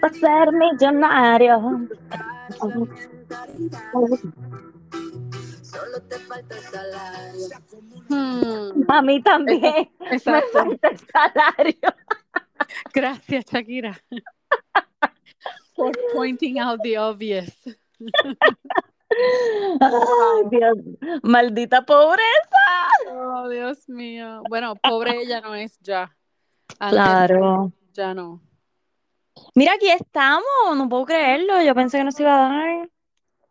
Para ser millonario. Solo te falta el salario. Hmm, A mí también. Me falta el salario. Gracias, Shakira. Por pointing out the obvious. Ay, Dios. Maldita pobreza. Oh, Dios mío. Bueno, pobre ella no es ya. Antes Claro. ya no. Mira, aquí estamos. No puedo creerlo. Yo pensé que no se iba a dar.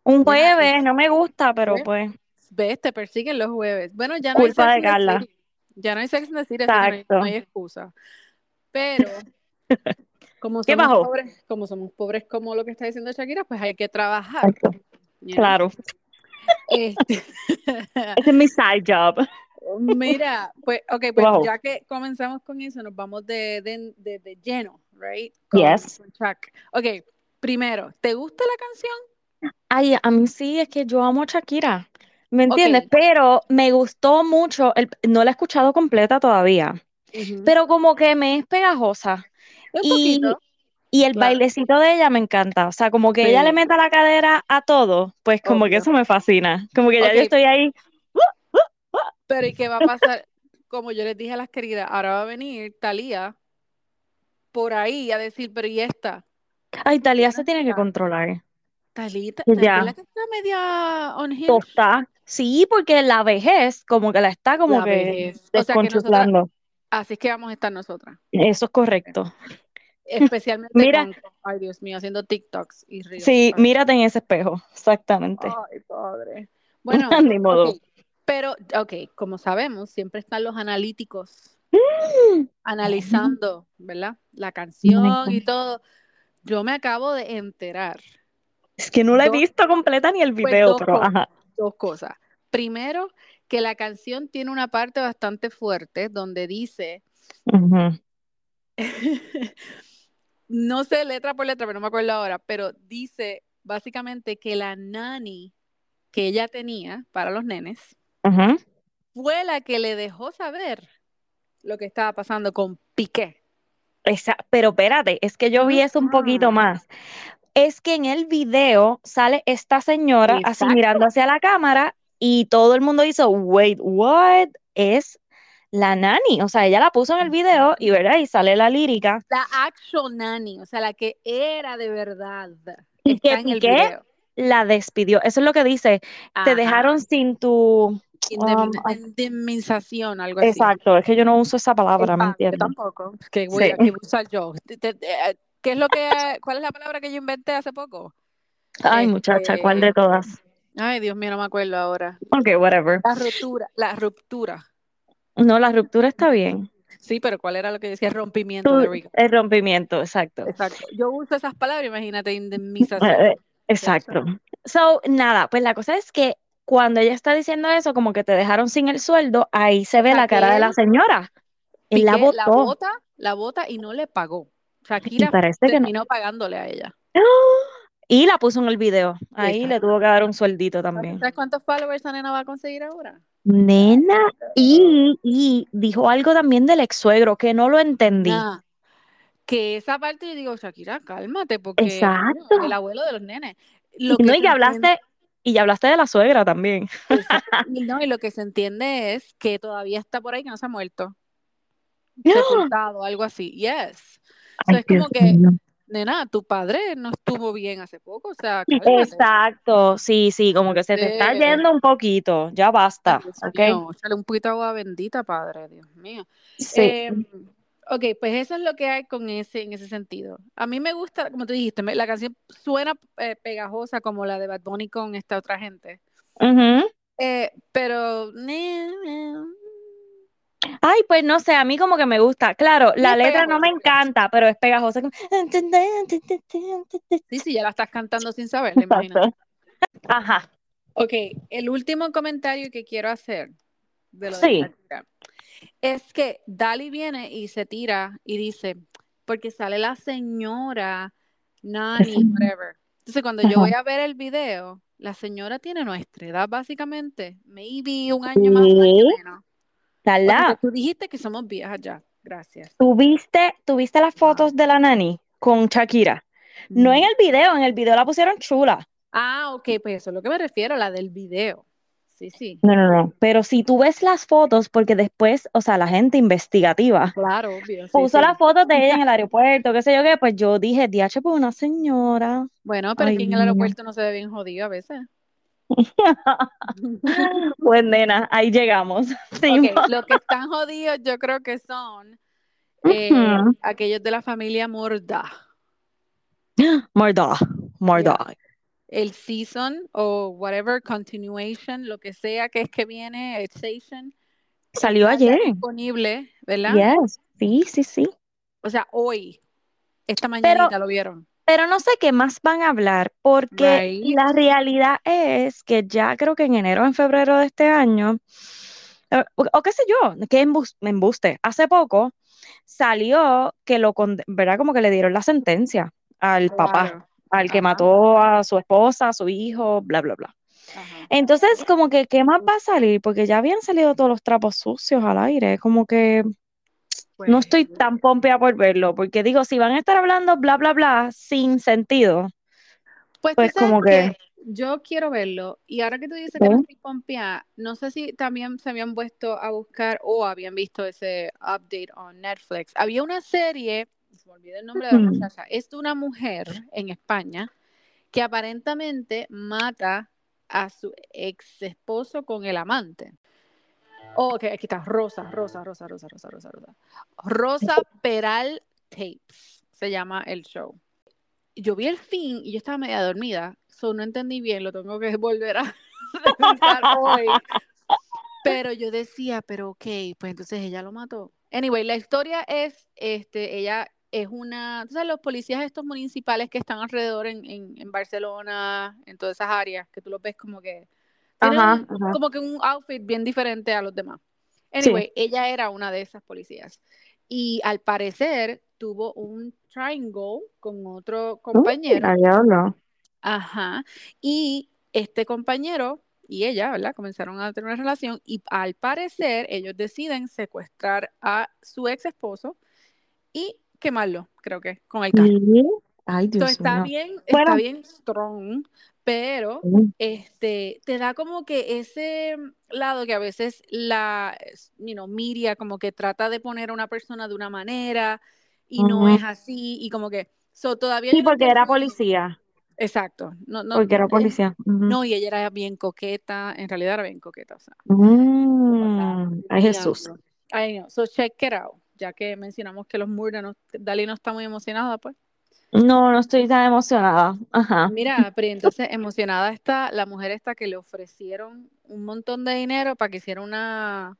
Un jueves, no me gusta, pero pues. Ves, te persiguen los jueves. Bueno, ya no hay Culpa Sex de Carla. Ya no hay Sex que no hay, no hay excusa. Pero, como ¿Qué somos bajó? pobres, como somos pobres como lo que está diciendo Shakira, pues hay que trabajar. Exacto. You know. Claro. Este, Ese es mi side job. Mira, pues, ok, pues ya que comenzamos con eso, nos vamos de, de, de- de lleno, right? Con, Yes. con. Ok, primero, ¿te gusta la canción? Ay, a mí sí, es que yo amo a Shakira. ¿Me entiendes? Pero me gustó mucho. el- no la he escuchado completa todavía. Pero como que me es pegajosa. Un Y, poquito. Y el Claro. bailecito de ella me encanta. O sea, como que ella le meta la cadera a todo, pues como que eso me fascina. Como que ya yo estoy ahí. Pero ¿y qué va a pasar? Como yo les dije a las queridas, ahora va a venir Talía por ahí a decir, pero ¿y esta? Ay, Talía se ¿Dónde tiene que controlar. Talita, Ya. La que está media on. Tosta. Sí, porque la vejez como que la está como La que vejez. O sea que nosotras, desconchuflando. así es que vamos a estar nosotras. Eso es correcto. Especialmente Mira. con, ay Dios mío, haciendo TikToks y reels. Sí, Ay, mírate en ese espejo. Exactamente. Ay, padre. Bueno, Ni modo. ok, pero, ok, como sabemos, siempre están los analíticos analizando, ¿verdad? La canción y todo. Yo me acabo de enterar Es que no la he visto completa ni el Pues video, dos pero cosas. ajá. dos cosas. Primero, que la canción tiene una parte bastante fuerte donde dice. no sé letra por letra, pero no me acuerdo ahora, pero dice básicamente que la nani que ella tenía para los nenes fue la que le dejó saber lo que estaba pasando con Piqué. Esa- pero espérate, es que yo vi eso un poquito más. Es que en el video sale esta señora así mirando hacia la cámara y todo el mundo hizo, wait, what? Es la nani. O sea, ella la puso en el video y, ¿verdad? Y sale la lírica. La actual nani, o sea, la que era de verdad, Y está que en el Piqué video. la despidió. Eso es lo que dice. Te dejaron sin tu... Um, indemnización, algo así. Exacto, es que yo no uso esa palabra, ¿me Ah, yo entiendes? tampoco. ¿Qué voy, Sí. a, usar yo? Te- ¿Qué es lo que, cuál es la palabra que yo inventé hace poco? Ay, muchacha, ¿cuál de Este, todas? Ay, Dios mío, no me acuerdo ahora. Ok, whatever. La ruptura, la ruptura. No, la ruptura está bien. Sí, pero ¿cuál era lo que decía? Rompimiento, Tú- we go. el rompimiento, exacto. Exacto. Yo uso esas palabras, imagínate, Eh, indemnización. eh, Exacto. So, nada, pues la cosa es que cuando ella está diciendo eso, como que te dejaron sin el sueldo, ahí se ve la cara de la señora. Él la Piqué la bota, la bota y no le pagó. Shakira parece que no. terminó pagándole a ella. Y la puso en el video. Ahí le tuvo que dar un sueldito también. ¿Sabes cuántos followers esa nena va a conseguir ahora? Nena, y, y dijo algo también del ex suegro que no lo entendí. Que esa parte yo digo, Shakira, cálmate, porque Exacto. el abuelo de los nenes. Lo Y no, y que hablaste, y ya hablaste de la suegra también. no, y lo que se entiende es que todavía está por ahí, que no se ha muerto. Sepultado, algo así. Yes. O sea, Ay, es como Dios que. Nena, tu padre no estuvo bien hace poco, o sea, cálmate. Exacto, sí, sí, como que se te está yendo un poquito, ya basta, Dios ¿ok? mío, échale un poquito de agua bendita, padre, Dios mío. Sí. Eh, ok, pues eso es lo que hay con ese, en ese sentido. A mí me gusta, como tú dijiste, me- la canción suena eh, pegajosa como la de Bad Bunny con esta otra gente. Ujú. Eh, pero Ay, pues no sé, a mí como que me gusta. Claro, la letra no me pegajosa. encanta, pero es pegajosa. sí, sí, ya la estás cantando sin saberla, imagínate. Exacto. Ajá. Ok, el último comentario que quiero hacer de lo de Sí. Shakira es que Dali viene y se tira y dice, porque sale la señora, Nani, whatever. Entonces, cuando yo voy a ver el video, la señora tiene nuestra edad, básicamente. Maybe un año más, un año ¿Qué? menos. Carla, tú dijiste que somos viejas ya. Gracias. ¿tuviste, tuviste las fotos de la nani con Shakira? No en No. el video, en el video la pusieron chula. Ah, ok, pues eso es lo que me refiero, la del video. Sí, sí. No, no, no. Pero si tú ves las fotos, porque después, o sea, la gente investigativa Claro, obvio, sí, puso sí. las fotos de ella en el aeropuerto, qué sé yo qué, pues yo dije, DH, pues una señora. Bueno, pero Ay, aquí en el aeropuerto no se ve bien jodido a veces. Pues nena, ahí llegamos. Sí, Ok, los que están jodidos yo creo que son eh, aquellos de la familia Morda. Murdoch, Murdoch. El season o whatever, continuation, lo que sea que es que viene, el station, Salió ayer. disponible, ¿verdad? Yes, sí, sí, sí. O sea, hoy, esta Pero, mañanita lo vieron. Pero no sé qué más van a hablar, porque Right. la realidad es que ya creo que en enero o en febrero de este año, eh, o, o qué sé yo, que me embuste. Hace poco salió que lo, ¿verdad? Como que le dieron la sentencia al papá, al que mató a su esposa, a su hijo, bla, bla, bla. ajá. Entonces, como que, ¿qué más va a salir? Porque ya habían salido todos los trapos sucios al aire, como que no Pues, estoy tan pompeada por verlo, porque digo, si van a estar hablando bla, bla, bla, sin sentido, pues pues como que yo quiero verlo. Y ahora que tú dices que no estoy pompeada, no sé si también se habían puesto a buscar o habían visto ese update on Netflix. Había una serie, se me olvidó el nombre de la Mm, muchacha, es de una mujer en España que aparentemente mata a su ex esposo con el amante. Oh, ok, aquí está, Rosa, Rosa, Rosa, Rosa, Rosa, Rosa, Rosa. Rosa Peral Tapes se llama el show. Yo vi el fin y yo estaba media dormida, so no entendí bien, lo tengo que volver a revisar hoy. Pero yo decía, pero ok, pues entonces ella lo mató. Anyway, la historia es, este, ella es una, tú sabes, los policías estos municipales que están alrededor en, en, en Barcelona, en todas esas áreas, que tú los ves como que tienen Ajá, un, ajá, como que un outfit bien diferente a los demás. sí. Anyway, ella era una de esas policías. Y al parecer tuvo un triangle con otro Uy, compañero. a diablo. Ajá. Y este compañero y ella, ¿verdad? Comenzaron a tener una relación y al parecer ellos deciden secuestrar a su ex esposo y quemarlo, creo que, con el carro. Ay, So, Dios está mío. bien, está Bueno, bien strong, pero este te da como que ese lado que a veces la you know, media como que trata de poner a una persona de una manera y no es así y como que so, todavía Sí, no porque era policía, Exacto. No, no, porque era policía. No, y ella era bien coqueta, en realidad era bien coqueta, o sea, Mm, Ay, Jesús. I know. So check it out, ya que mencionamos que los Murda no, Dali no está muy emocionada, pues. No, no estoy tan emocionada. Ajá. Mira, pero entonces emocionada está la mujer esta que le ofrecieron un montón de dinero para que hiciera una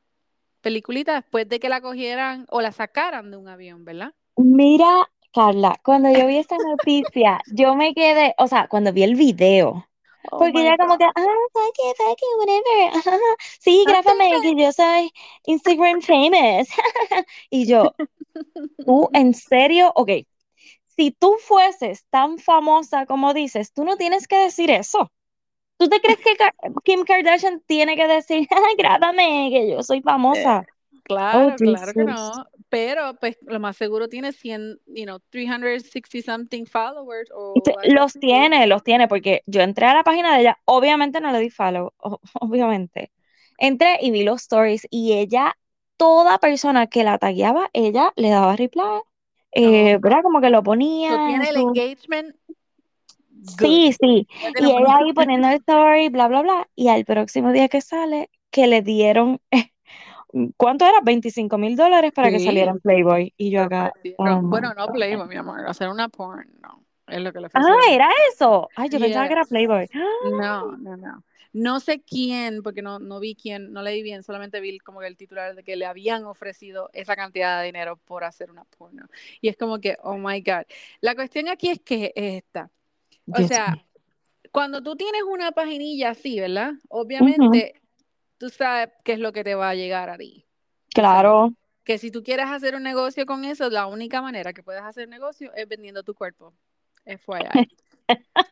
peliculita después de que la cogieran o la sacaran de un avión, ¿verdad? Mira, Carla, cuando yo vi esta noticia, yo me quedé, o sea, cuando vi el video, Oh porque ella como que, ah, fuck it, fuck it, whatever, ajá, sí, Ah, grábame, que yo soy Instagram famous. Y yo, ¿tú en serio? Ok, si tú fueses tan famosa como dices, tú no tienes que decir eso. ¿Tú te crees que Kim Kardashian tiene que decir, "Ay, grábame, que yo soy Eh, famosa? Oh, Claro, claro que no, pero pues lo más seguro tiene 100, you know, 360 something followers o Los tiene, los tiene, porque yo entré a la página de ella, obviamente no le di follow, obviamente. Entré y vi los stories y ella, toda persona que la tagueaba, ella le daba reply, eh, Oh, ¿verdad? Como que lo ponía en tiene el su... engagement good. Sí, sí, y ella ahí poniendo el story, bla, bla, bla, y al próximo día que sale, que le dieron, ¿cuánto era? 25 mil dólares para que saliera en Playboy, y yo acá, oh my Bueno, no. Playboy, mi amor, hacer una porn, no, es lo que le Ah, era eso. Ay, yo pensaba que era. Playboy. No, no, no. No sé quién, porque no, no vi quién, no leí bien, solamente vi como que el titular de que le habían ofrecido esa cantidad de dinero por hacer una porno. Y es como que, oh my God. La cuestión aquí es que es esta. O Dios sea, cuando tú tienes una paginilla así, ¿verdad? Obviamente, tú sabes qué es lo que te va a llegar a ti. O sea, Claro. que si tú quieres hacer un negocio con eso, la única manera que puedes hacer negocio es vendiendo tu cuerpo. FYI.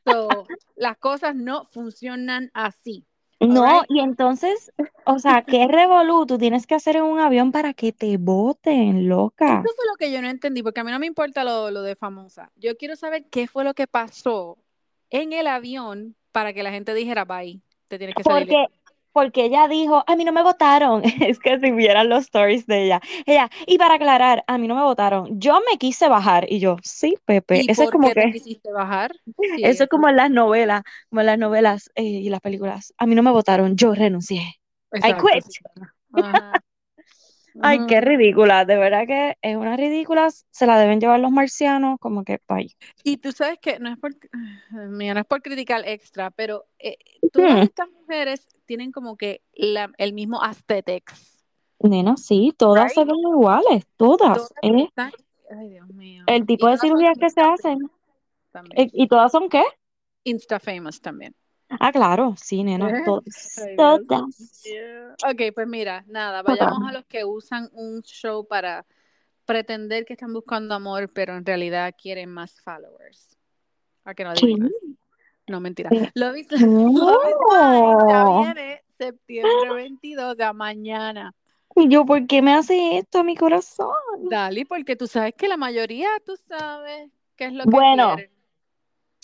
So, las cosas no funcionan así. No, y entonces, o sea, ¿qué revolú tú tienes que hacer en un avión para que te voten, loca? Eso fue lo que yo no entendí, porque a mí no me importa lo, lo de famosa. Yo quiero saber qué fue lo que pasó en el avión para que la gente dijera, bye, te tienes que salir. Porque, porque ella dijo, a mí no me votaron. Es que si vieran los stories de ella. Ella, y para aclarar, a mí no me votaron. Yo me quise bajar. Y yo, sí, Pepe. ¿Y Eso es como qué te que, quisiste bajar? Sí, eso es como en las novelas, como en las novelas eh, y las películas. A mí no me votaron, yo renuncié. exacto, quit. sí, ajá. Ay, qué ridícula. De verdad que es una ridícula. Se la deben llevar los marcianos, como que, bye. Y tú sabes que no es por, mira, no es por criticar extra, pero eh, todas Hmm. estas mujeres tienen como que la- el mismo aesthetics. Nena, sí, todas se Right? ven iguales, todas. Todas ¿eh? ay Dios mío. El Y tipo de cirugías que se hacen. también. eh, ¿Y todas son qué? Insta famous también. Ah, claro, sí, nena, ¿Eh? todas, todas. Ok, pues mira, nada, vayamos a los que usan un show para pretender que están buscando amor, pero en realidad quieren más followers. A que no ¿Qué? No, mentira. Love is, Love is Blind ya No. viene septiembre 22, ya mañana. Y yo, ¿por qué me hace esto a mi corazón? Dale, porque tú sabes que la mayoría, tú sabes qué es lo que Bueno, quieren.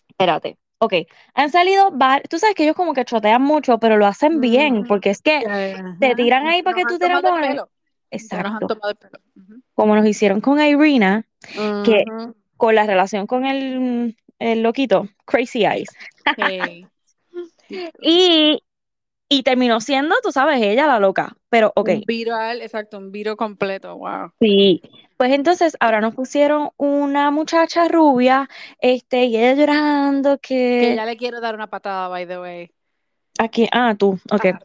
espérate. Ok, han salido varios. Tú sabes que ellos como que chotean mucho, pero lo hacen bien, porque es que te tiran ahí para Nos que tú te nos han Exacto. tomado el pelo. Ujú. Como nos hicieron con Irina, que con la relación con el, el loquito, Crazy Eyes. Hey. Y, y terminó siendo, tú sabes, ella la loca. Pero, ok, Un viral, exacto, un viro completo, wow. sí. Pues entonces ahora nos pusieron una muchacha rubia, este, y ella llorando Que que ya le quiero dar una patada, by the way. aquí, ah, tú, ok. a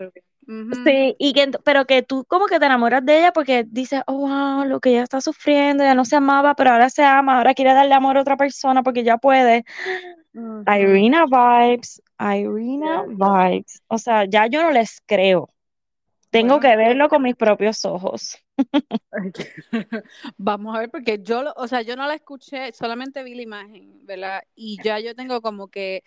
Sí, y que, pero que tú como que te enamoras de ella porque dices, oh, wow, lo que ella está sufriendo, ya no se amaba, pero ahora se ama, ahora quiere darle amor a otra persona porque ya puede. Irina vibes, Irina vibes. O sea, ya yo no les creo. Tengo Bueno, que es que verlo con mis propios ojos. vamos a ver, porque yo, o sea, yo no la escuché, solamente vi la imagen, ¿verdad? Y ya yo tengo como que,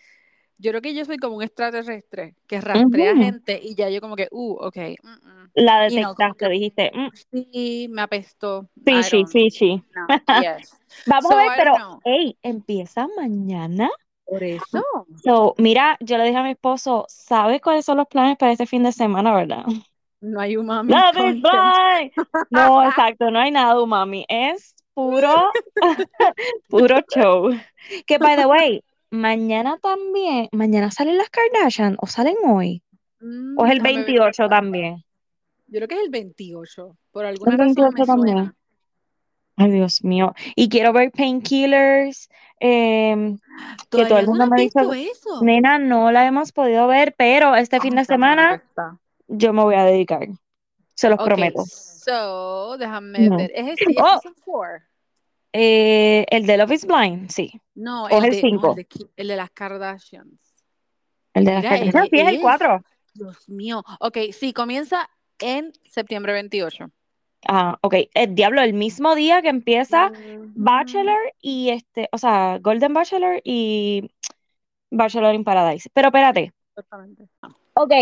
yo creo que yo soy como un extraterrestre que rastrea gente y ya yo como que, uh, ok, mm, mm. La Y no, detectaste, que dijiste, "Mm, sí, me apestó. Fishy, fishy. no, yes. Vamos So, a ver, pero, hey, empieza mañana. Por eso. So, mira, yo le dije a mi esposo, ¿sabes cuáles son los planes para este fin de semana, verdad? No hay umami Love is content. blind. No, exacto, no hay nada, mami. Es puro, puro show. Que, by the way, mañana también, mañana salen las Kardashian, o salen hoy, Mm, o es el déjame ver 28 acá. también. Yo creo que es el 28. Por El alguna razón 28 me también. suena. Ay, Dios mío. Y quiero ver Painkillers, em, que todo ¿Todavía el mundo no me ha dicho, visto eso? nena, no la hemos podido ver, pero este fin de semana yo me voy a dedicar. Se los Ok, prometo. so, déjame ver. ¿Es el si- es Oh, season 4? Eh, el de Love is Blind, sí. No, O el el de, no, el 5. de, el de las Kardashians. El de las Mira, Kardashian, él sí, es el es, 4. Dios mío. Ok, sí, comienza en septiembre 28. Ah, ok. El diablo, el mismo día que empieza. Bachelor y este, o sea, Golden Bachelor y Bachelor in Paradise. Pero espérate. Exactamente. Ok,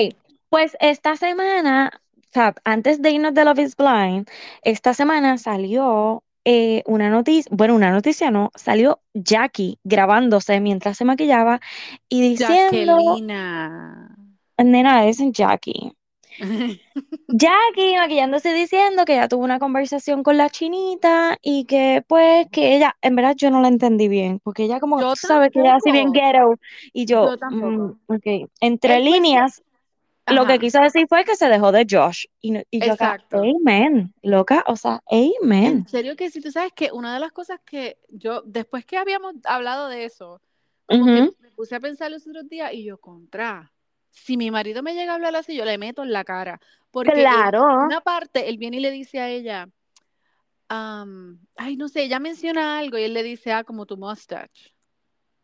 pues esta semana, o sea, antes de irnos de Love is Blind, esta semana salió eh, una noticia, bueno, una noticia no, salió Jackie grabándose mientras se maquillaba y diciendo, Jacquelina. nena, es Jackie. Jackie maquillándose diciendo que ella tuvo una conversación con la chinita y que pues que ella, en verdad yo no la entendí bien, porque ella como, sabes que ella así bien ghetto y yo, Yo mm, ok, entre fue lo que quiso decir fue que se dejó de Josh y, y yo acá, exacto. amen, loca, o sea, En amen. serio que sí, tú sabes que una de las cosas que yo, después que habíamos hablado de eso, como que me puse a pensar los otros días y yo, contra, si mi marido me llega a hablar así, yo le meto en la cara. Porque Claro, una parte, él viene y le dice a ella, am, ay, no sé, ella menciona algo y él le dice, ah, como tu mustache.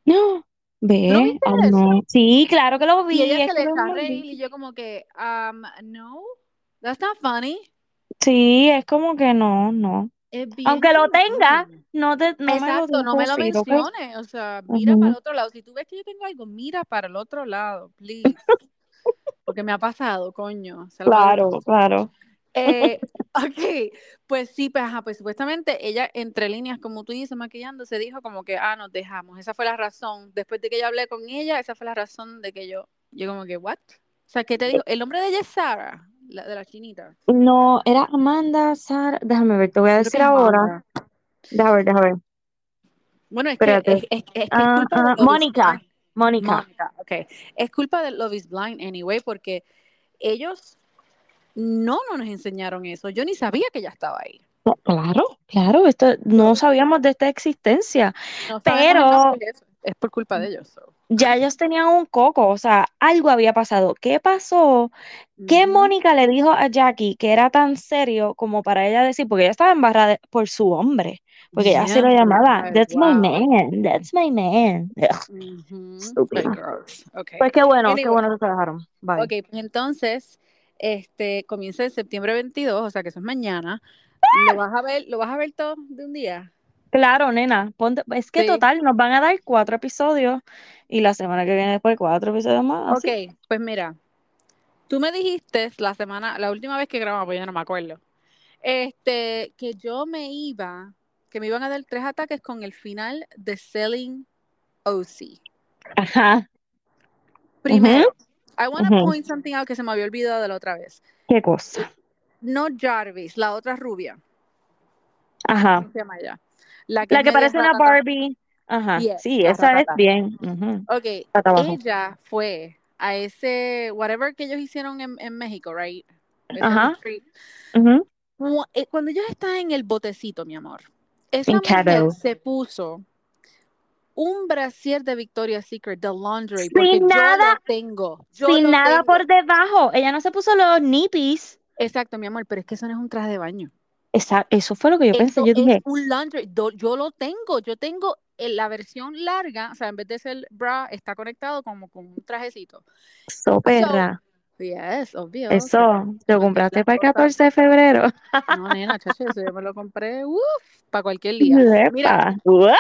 no, ¿No ve, viste ay eso? no, sí, claro que lo Y vi, ella es se que le vi. reír y yo como que, um, no, that's not funny. Sí, es como que no, no. Aunque lo tenga, no, te, no me lo Exacto, no me lo ¿ok? menciones. O sea, mira Ujú. para el otro lado. Si tú ves que yo tengo algo, mira para el otro lado, please. Porque me ha pasado, coño. Claro, claro. Eh, ok, pues sí, pues, ajá, pues supuestamente ella, entre líneas, como tú dices, maquillándose, dijo como que, ah, nos dejamos. Esa fue la razón. Después de que yo hablé con ella, esa fue la razón de que yo, yo como que, ¿what? O sea, ¿qué te digo? El nombre de ella es Sara, la, de la chinita. No, era Amanda, Sara. Déjame ver, te voy a decir es ahora. Déjame ver, déjame ver. Bueno, es que Espérate. es, es- es que es Ah, culpa de ah, is Mónica. Mónica. Mónica, ok. Es culpa de Love is Blind anyway, porque ellos no, no nos enseñaron eso. Yo ni sabía que ella estaba ahí. Claro, claro, esto no sabíamos de esta existencia. No Pero- eso. Es por culpa de ellos. so. Ya ellos tenían un coco, o sea, algo había pasado. ¿Qué pasó? ¿Qué. Mónica le dijo a Jackie que era tan serio como para ella decir? Porque ella estaba embarrada de- por su hombre, porque ella se lo Yeah, llamaba, That's my wow. man, that's my man. Estúpida. Like girls. Okay. Pues qué bueno, qué Anyway. bueno que se dejaron. Bye. Ok, pues entonces, este, comienza el septiembre 22, o sea que eso es mañana. ¿Lo vas a ver, lo vas a ver todo de un día? Claro, nena, ponte- es que Sí. total, nos van a dar cuatro episodios y la semana que viene después cuatro episodios más. así. Ok, pues mira, tú me dijiste la semana, la última vez que grabamos, pues yo no me acuerdo, este, que yo me iba, que me iban a dar tres ataques con el final de Selling OC. Ajá, Primero, I want to point something out que se me había olvidado de la otra vez. qué cosa. No Jarvis, la otra rubia. Ajá. ¿Cómo se llama ella? La La que parece una. Barbie. Ajá. Yes, Sí, esa es bien. Ujú. Ok, abajo. ella fue a ese, whatever que ellos hicieron en, en México, right? Ese Ajá. eh, Cuando ellos estaban en el botecito, mi amor, esa En mujer se puso un brasier de Victoria's Secret, de Laundry, Sin porque yo nada- lo tengo. Yo Sin lo nada tengo. por debajo. Ella no se puso los nippies. Exacto, mi amor, pero es que eso no es un traje de baño. Esa- eso fue lo que yo pensé. Eso Yo es dije, un laundry. Yo lo tengo. Yo tengo eh, la versión larga, o sea, en vez de ser bra, está conectado como con un trajecito. so perra. Yes, obvio. Eso, so, ¿te lo compraste para el cosas. 14 de febrero? No, nena, chacho, eso yo me lo compré, para cualquier día. Mira. ¡Wow!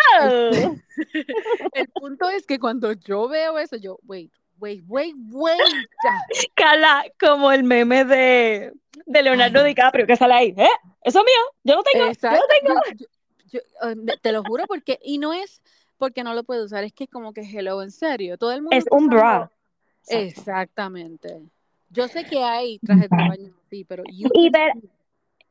el punto es que cuando yo veo eso, yo, wait, wait, wait, wait. Cala, como el meme de, de Leonardo Ay. DiCaprio que sale ahí. ¿Eh? Eso es mío. Yo lo tengo. Yo Exacto. lo tengo. Yo- yo- yo, eh, me- te lo juro porque, y no es porque no lo puedo usar, es que es como que hello, en serio. Todo el mundo Es un bra. Exacto. Exactamente. Yo sé que hay trajes de baño, sí, pero you Y ver-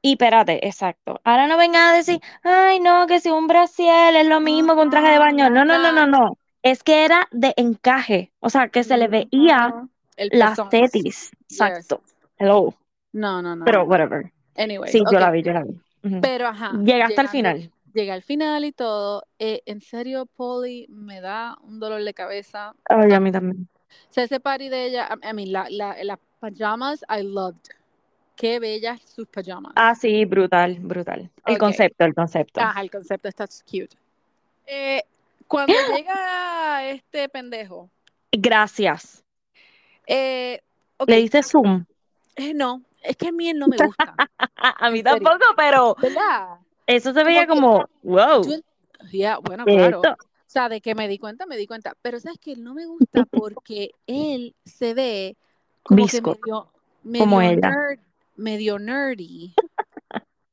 Y espérate, exacto. Ahora no vengan a decir, ay, no, que si un brasier es lo mismo un traje de baño. No, no, no, no, no. Es que era de encaje. O sea, que se le veía. El las tetis. Exacto. Hello. No, no, no. Pero whatever. Anyway, Sí, yo la vi, yo la vi. Pero ajá. Llegaste al llegando- final. Llegué al final y todo. Eh, en serio, Polly me da un dolor de cabeza. Ay, a mí también. O sea, ese party de ella, I mean, la, la, las pajamas, I loved. Qué bellas sus pajamas. Ah, sí, brutal, brutal. El concepto, el concepto. Ajá, el concepto está cute. Eh, cuando llega este pendejo, Gracias. eh, Le diste zoom. eh, no, es que a mí él no me gusta, A, mí serio. tampoco, pero ¿verdad? eso se veía como, wow. Yo- Ya, bueno, ¿qué es claro. esto? O sea, de que me di cuenta, me di cuenta. Pero sabes que él no me gusta porque él se ve como Visco, que medio, como ella. nerd, medio nerdy.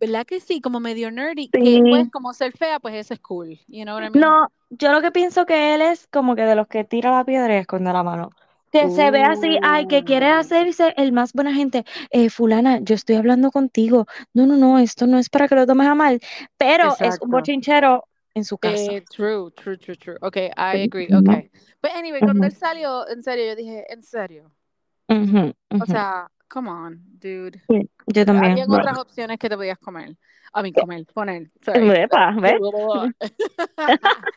¿Verdad que sí? Como medio nerdy. Sí. Que pues como ser fea, pues eso es cool. You know what I mean? No, yo lo que pienso que él es como que de los que tira la piedra y esconde la mano. Que se ve así, ay, que quiere Uh. hacerse el más buena gente. Eh, fulana, yo estoy hablando contigo. No, no, no, esto no es para que lo tomes a mal. Pero es un bochinchero en su casa. Eh, true, true, true, true. Ok, I agree. Ok. But anyway, cuando Ujú. él salió, en serio, yo dije, en serio. O sea, come on, dude. Sí, yo también. Habían Bueno, otras opciones que te podías comer. A mí, comer, poner. Epa, ¿ves?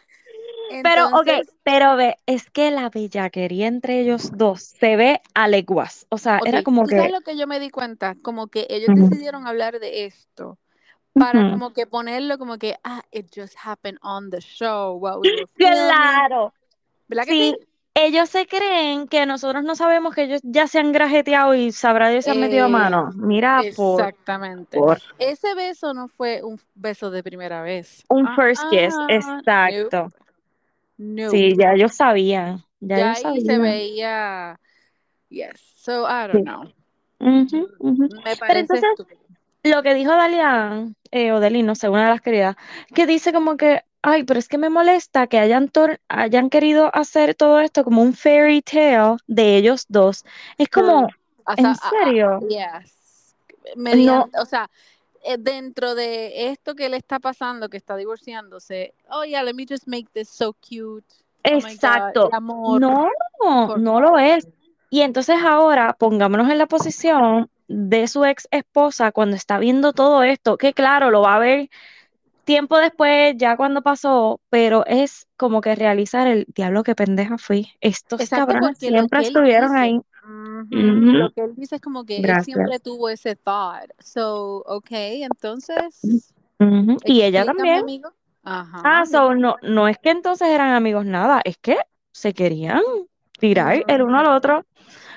Pero, ok, Entonces, pero ve, es que la bellaquería entre ellos dos se ve a leguas. O sea, era como ¿tú sabes que. lo que yo me di cuenta? Como que ellos decidieron hablar de esto para como que ponerlo como que, ah, it just happened on the show. Claro. ¿Verdad que Sí, sí? Ellos se creen que nosotros no sabemos que ellos ya se han grajeteado y sabrá Dios se han metido Eh, mano. Mira, por, Exactamente. por Ese beso no fue un beso de primera vez. un first kiss, Ah, exacto. no, Sí, ya ellos sabían, ya Ya ellos ahí se veía. Yes. So I Sí. don't know. Ujú, ujú. Me Pero parece entonces, estúpido. lo que dijo Dalian, eh, o Deli, no sé, una de las queridas, que dice como que, ay, pero es que me molesta que hayan, tor- hayan querido hacer todo esto como un fairy tale de ellos dos. Es como, O sea, ¿en serio? yes. No, Mediante, o sea, eh, dentro de esto que le está pasando, que está divorciándose, oh yeah, let me just make this so cute. Oh God, exacto. amor, No, por no lo es. Y entonces ahora pongámonos en la posición de su ex esposa cuando está viendo todo esto, que claro, lo va a ver tiempo después, ya cuando pasó, pero es como que realizar el diablo que pendeja fui. Estos Exacto, cabrones siempre él estuvieron dice, ahí. lo que él dice es como que él Gracias. siempre tuvo ese thought. So, okay, entonces, Y ella también. amigo. Ajá, Ah, so no, no es que entonces eran amigos nada, es que se querían tirar el uno al otro.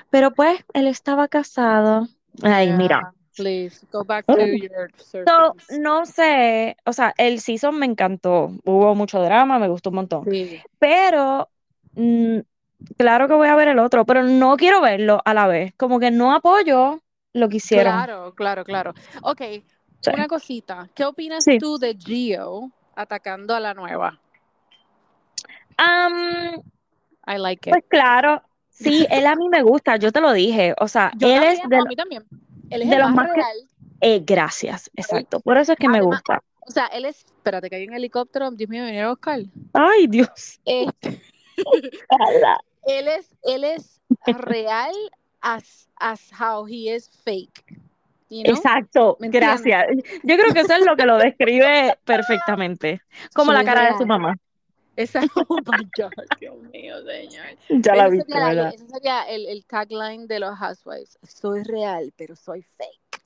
Pero pues él estaba casado. Ay, mira. Please go back to your So, no sé, o sea, el season me encantó. Hubo mucho drama, me gustó un montón. Sí, Pero, mm, claro que voy a ver el otro, pero no quiero verlo a la vez. Como que no apoyo lo que hicieron. claro, claro, claro. Ok, Sí. una cosita. ¿Qué opinas Sí. tú de Gio atacando a la nueva? Am, I like it. pues claro, sí, él a mí me gusta, yo te lo dije. O sea, Yo él es también, de, a lo- mí también. Él es de el los más más que... eh, gracias, exacto. Por eso es que me gusta. o sea, él es, espérate, que hay un helicóptero, Dios mío, vinieron a buscar. Ay, Dios. Este, él es, él es real as, as how he is fake. You know? Exacto, gracias. Yo creo que eso es lo que lo describe perfectamente. Como la cara de su mamá. Esa, oh my God, Dios mío, señor. Ya la Ese viste, ¿verdad? ese sería el, el tagline de los Housewives. Soy real, pero soy fake.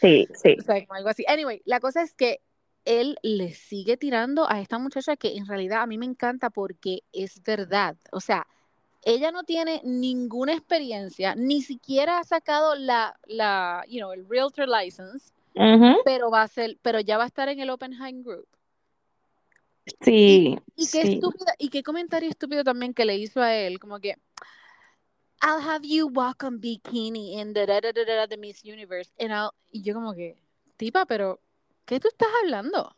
Sí, sí. O sea, como algo así. Anyway, la cosa es que él le sigue tirando a esta muchacha que en realidad a mí me encanta porque es verdad. O sea, ella no tiene ninguna experiencia, ni siquiera ha sacado la, la, you know, el realtor license, Ujú, pero va a ser, pero ya va a estar en el Oppenheim Group. Sí, Y qué sí. estúpida, y qué comentario estúpido también que le hizo a él, como que I'll have you walk on bikini in the da, da, da, da, the Miss Universe. And I'll- y yo como que, tipa, pero ¿qué tú estás hablando?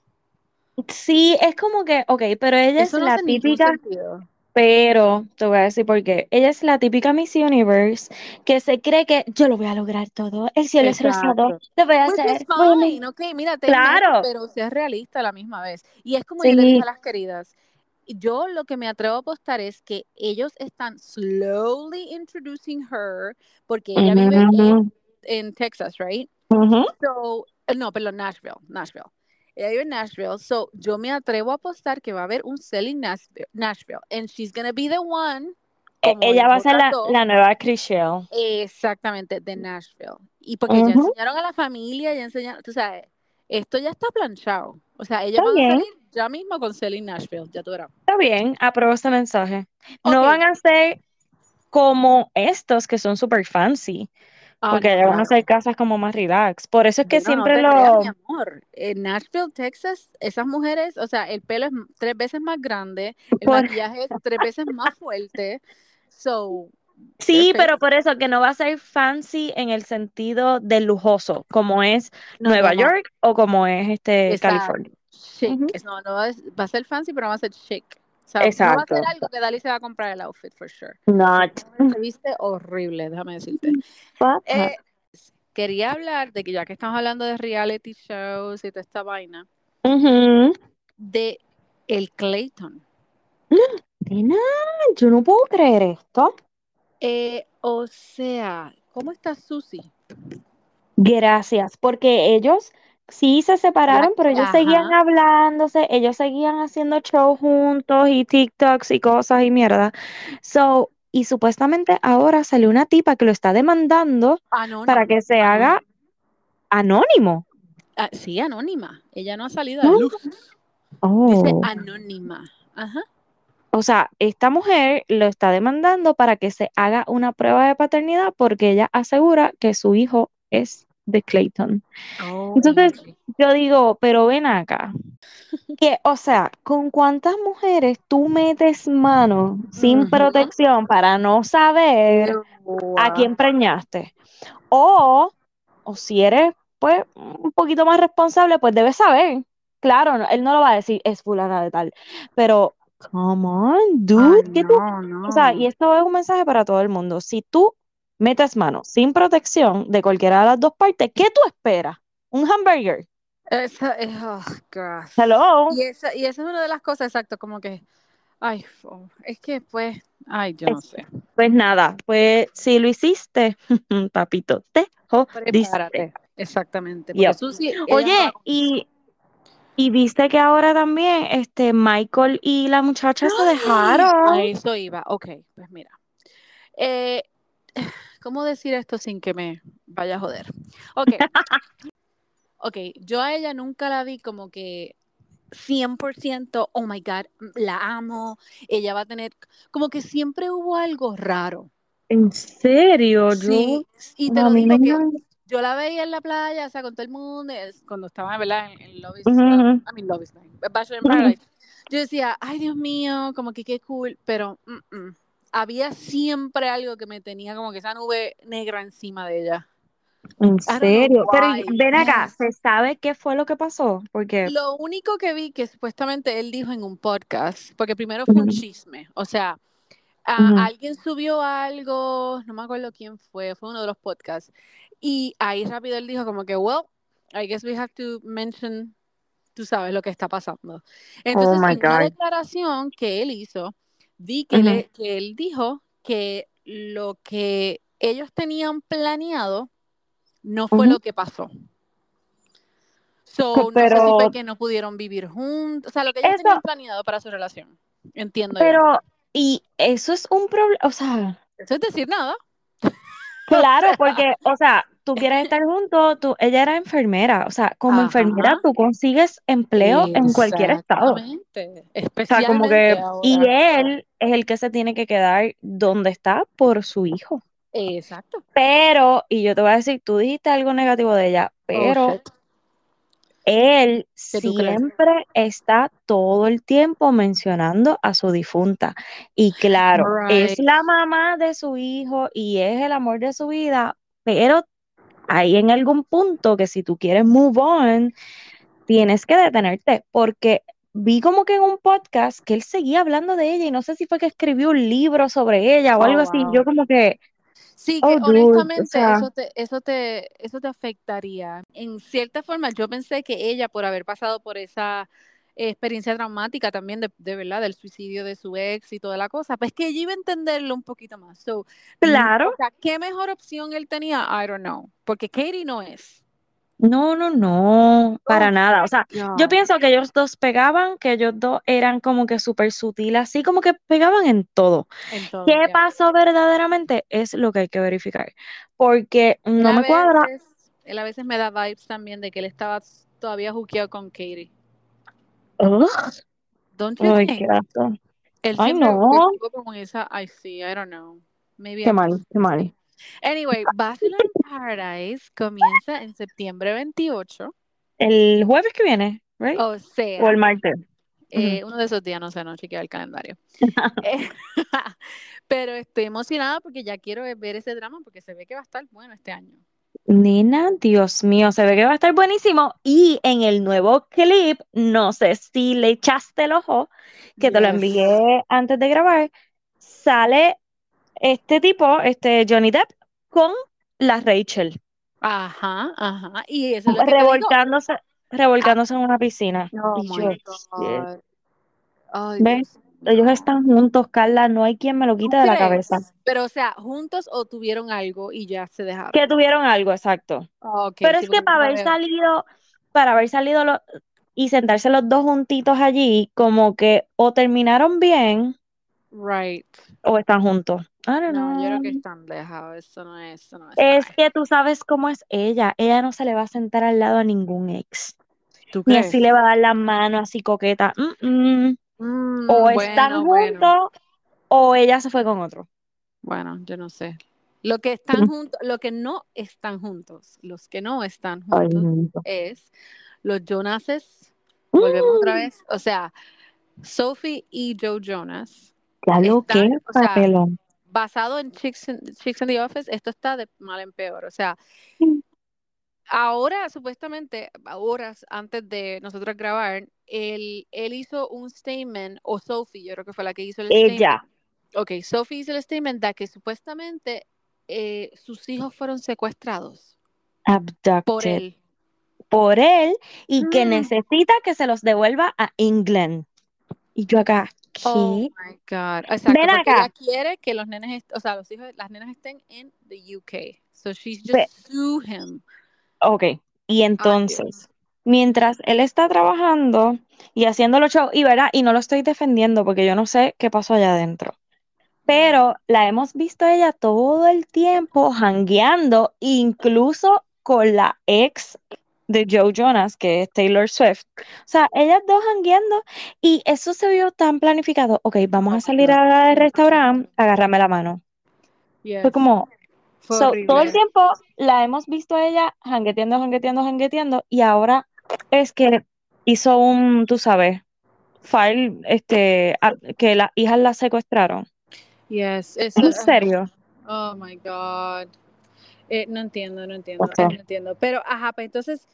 Sí, es como que, ok, pero ella es no la típica. Pero te voy a decir por qué. Ella es la típica Miss Universe que se cree que yo lo voy a lograr todo. El cielo es rosado, Exacto. lo voy a Which is hacer. fine, mira, Claro, pero seas realista a la misma vez. Y es como yo le sí. a las queridas, yo lo que me atrevo a apostar es que ellos están slowly introducing her, porque ella vive en, Ujú, en Texas, right? ujú. So, eh, no, perdón, Nashville, Nashville. Ella vive en Nashville, so yo me atrevo a apostar que va a haber un selling Nashville, Nashville, and she's gonna be the one, E- Ella va a ser la, la nueva Chriselle. exactamente, de Nashville. Y porque ya Ujú, enseñaron a la familia, ya enseñaron, tú sabes, esto ya está planchado. O sea, Está van a salir ya mismo con selling Nashville, ya tú verás. está bien, apruebo ese mensaje. No Ok, van a ser como estos que son super fancy, ah, porque no, allá van a claro. ser casas como más relax. Por eso es que no siempre te creas, mi lo... amor. En Nashville, Texas, esas mujeres, o sea, el pelo es tres veces más grande, el Por... maquillaje es tres veces más fuerte. So, Sí, pero por eso que no va a ser fancy en el sentido de lujoso, como es No, Nueva no, no. York o como es este Exacto. California. Chic. Ujú. Es- No, no va a ser fancy, pero va a ser chic. O sea, no va a Exacto. ser algo que Dali se va a comprar el outfit, for sure. Not. Se viste horrible, déjame decirte. Eh, quería hablar de que ya que estamos hablando de reality shows y toda esta vaina, Ujú. de el Clayton. Nena, yo no puedo creer esto. Eh, o sea, ¿cómo está Susi? Gracias, porque ellos sí se separaron, pero ellos seguían hablándose, ellos seguían haciendo shows juntos y TikToks y cosas y mierda. So, y supuestamente ahora salió una tipa que lo está demandando para que se haga anónimo. Ah, sí, anónima. Ella no ha salido a luz. Dice Oh, anónima. Ajá. o sea, esta mujer lo está demandando para que se haga una prueba de paternidad porque ella asegura que su hijo es de Clayton. Entonces, yo digo, pero ven acá. Que, o sea, ¿con cuántas mujeres tú metes mano sin Ujú. protección para no saber a quién preñaste? O, o si eres, pues, un poquito más responsable, pues debes saber. Claro, no- él no lo va a decir, es fulana de tal. Pero, come on, dude, Ay, ¿qué tú no, o sea, y esto es un mensaje para todo el mundo. Si tú metes mano sin protección de cualquiera de las dos partes, ¿qué tú esperas? ¿Un hamburger? Esa es, oh, God. Hello. Y esa, y esa es una de las cosas, exacto, como que, ay, oh, es que pues, ay, yo no Es- sé. Pues nada, pues si lo hiciste, papito, te jodiste. Exactamente. Porque. Susi, no Oye, y, y viste que ahora también este Michael y la muchacha se A dejaron. eso iba. Ok, pues mira. Eh, ¿cómo decir esto sin que me vaya a joder? Ok. Ok, yo a ella nunca la vi como que 100%, oh my God, la amo, ella va a tener, como que siempre hubo algo raro. En serio, yo, Sí, y te lo digo que yo la veía en la playa, o sea, con todo el mundo, cuando estaba, ¿verdad? En, en Ujú, uh, ujú, I mean, Bachelor in. Paradise. Yo decía, ay, Dios mío, como que qué cool, pero mm, mm. Había siempre algo que me tenía como que esa nube negra encima de ella. En know serio, pero ven acá. ¿se sabe qué fue lo que pasó? Porque Lo único que vi que supuestamente él dijo en un podcast, porque primero fue un Ujú, chisme, o sea, a- ujú. alguien subió algo, no me acuerdo quién fue, fue uno de los podcasts, y ahí rápido él dijo como que, well, I guess we have to mention, tú sabes lo que está pasando. Oh Entonces, my en una declaración que él hizo, vi que, le- que él dijo que lo que ellos tenían planeado no fue lo que pasó. So, Que- no sé si fue Pero que no pudieron vivir juntos, o sea, lo que ellos eso, tenían planeado para su relación, entiendo yo. pero, y eso es un problema, o sea, Eso es decir nada. Claro, porque, o sea, tú quieres estar juntos, tú, ella era enfermera, o sea, como enfermera tú consigues empleo en cualquier estado. exactamente, O sea, como especialmente que, y él es el que se tiene que quedar donde está por su hijo. Exacto. Pero, y yo te voy a decir, tú dijiste algo negativo de ella, Oh, pero él siempre está todo el tiempo mencionando a su difunta. Y claro, es la mamá de su hijo y es el amor de su vida, pero hay en algún punto que si tú quieres move on, tienes que detenerte, porque vi como que en un podcast que él seguía hablando de ella y no sé si fue que escribió un libro sobre ella o Oh, algo así. wow. Yo como que, Sí, oh, que dude, o honestamente sea, eso te, eso te, eso te afectaría. En cierta forma, yo pensé que ella, por haber pasado por esa experiencia traumática también de, de verdad, del suicidio de su ex y toda la cosa, pues que ella iba a entenderlo un poquito más. So, claro. o sea, ¿qué mejor opción él tenía? I don't know. Porque Katie no es. No, no, no, para Oh nada. O sea, yo pienso que ellos dos pegaban, que ellos dos eran como que súper sutiles, así como que pegaban en todo. En todo, ¿Qué pasó verdaderamente? Es lo que hay que verificar. Porque no me cuadra. él a veces me da vibes también de que él estaba todavía juqueado con Katie. Ugh, Don't you ay, think? qué asco. Él Ay, siempre no. en esa, I see, I don't know. Maybe Qué I'm mal, just qué mal. Anyway, Bachelor in Paradise comienza en septiembre 28. El jueves que viene, ¿right? O O el sea, martes. Eh, uno de esos días, no sé, no chequeé el calendario. Eh, Pero estoy emocionada porque ya quiero ver ese drama porque se ve que va a estar bueno este año. Nena, Dios mío, se ve que va a estar buenísimo. Y en el nuevo clip, no sé si le echaste el ojo, que te lo envié antes de grabar, sale este tipo, este Johnny Depp, con la Rachel, Ajá, ajá. Y eso es lo que revolcándose, revolcándose en una piscina. Oh. God. Ay, ¿Ves? Ellos están juntos, Carla, no hay quien me lo ¿Tú quite de la cabeza. Pero, o sea, juntos o tuvieron algo y ya se dejaron. Que tuvieron algo, exacto. Ah, Ok, Pero sí, es que para haber salido, para haber salido lo- y sentarse los dos juntitos allí, como que o terminaron bien Right. o están juntos. I don't No, yo creo know. que están dejados. Eso no es, eso no es Es que tú sabes cómo es ella. Ella no se le va a sentar al lado a ningún ex. ¿Tú Ni así le va a dar la mano así coqueta. Mm, mm. Mm, O están bueno, bueno. juntos o ella se fue con otro. Bueno, yo no sé. Lo que están juntos, lo que no están juntos, los que no están juntos es los Jonases. Volvemos otra Mm, vez. O sea, Sophie y Joe Jonas están, que o sea, papelón. basado en Chicks in, Chicks in the Office, esto está de mal en peor. O sea, ahora supuestamente, horas antes de nosotros grabar, él, él hizo un statement, o Sophie, yo creo que fue la que hizo el statement. Ella. Ok, Sophie hizo el statement de que supuestamente eh, sus hijos fueron secuestrados por Abducted. él. Por él y que Mm. necesita que se los devuelva a England. Y yo acá, Oh my God. Exacto, Ven porque ella acá. quiere que los nenes, o sea, los hijos, las nenas estén en the UK. So she's Ve- just sue him. Ok. Y entonces, mientras él está trabajando y haciendo los shows, y verá, y no lo estoy defendiendo porque yo no sé qué pasó allá adentro. Pero la hemos visto ella todo el tiempo jangueando, incluso con la ex de Joe Jonas, que es Taylor Swift. O sea, ellas dos jangueando y eso se vio tan planificado. Ok, vamos a salir al restaurante, agárrame la mano. Fue como, so, todo el tiempo la hemos visto a ella jangueteando, jangueteando, jangueteando y ahora es que hizo un, tú sabes, file, este, a- que las hijas la secuestraron. Yes. ¿Es Eso, en serio? oh my God. Eh, no entiendo, no entiendo, Ok. eh, no entiendo. Pero, ajá, pues entonces,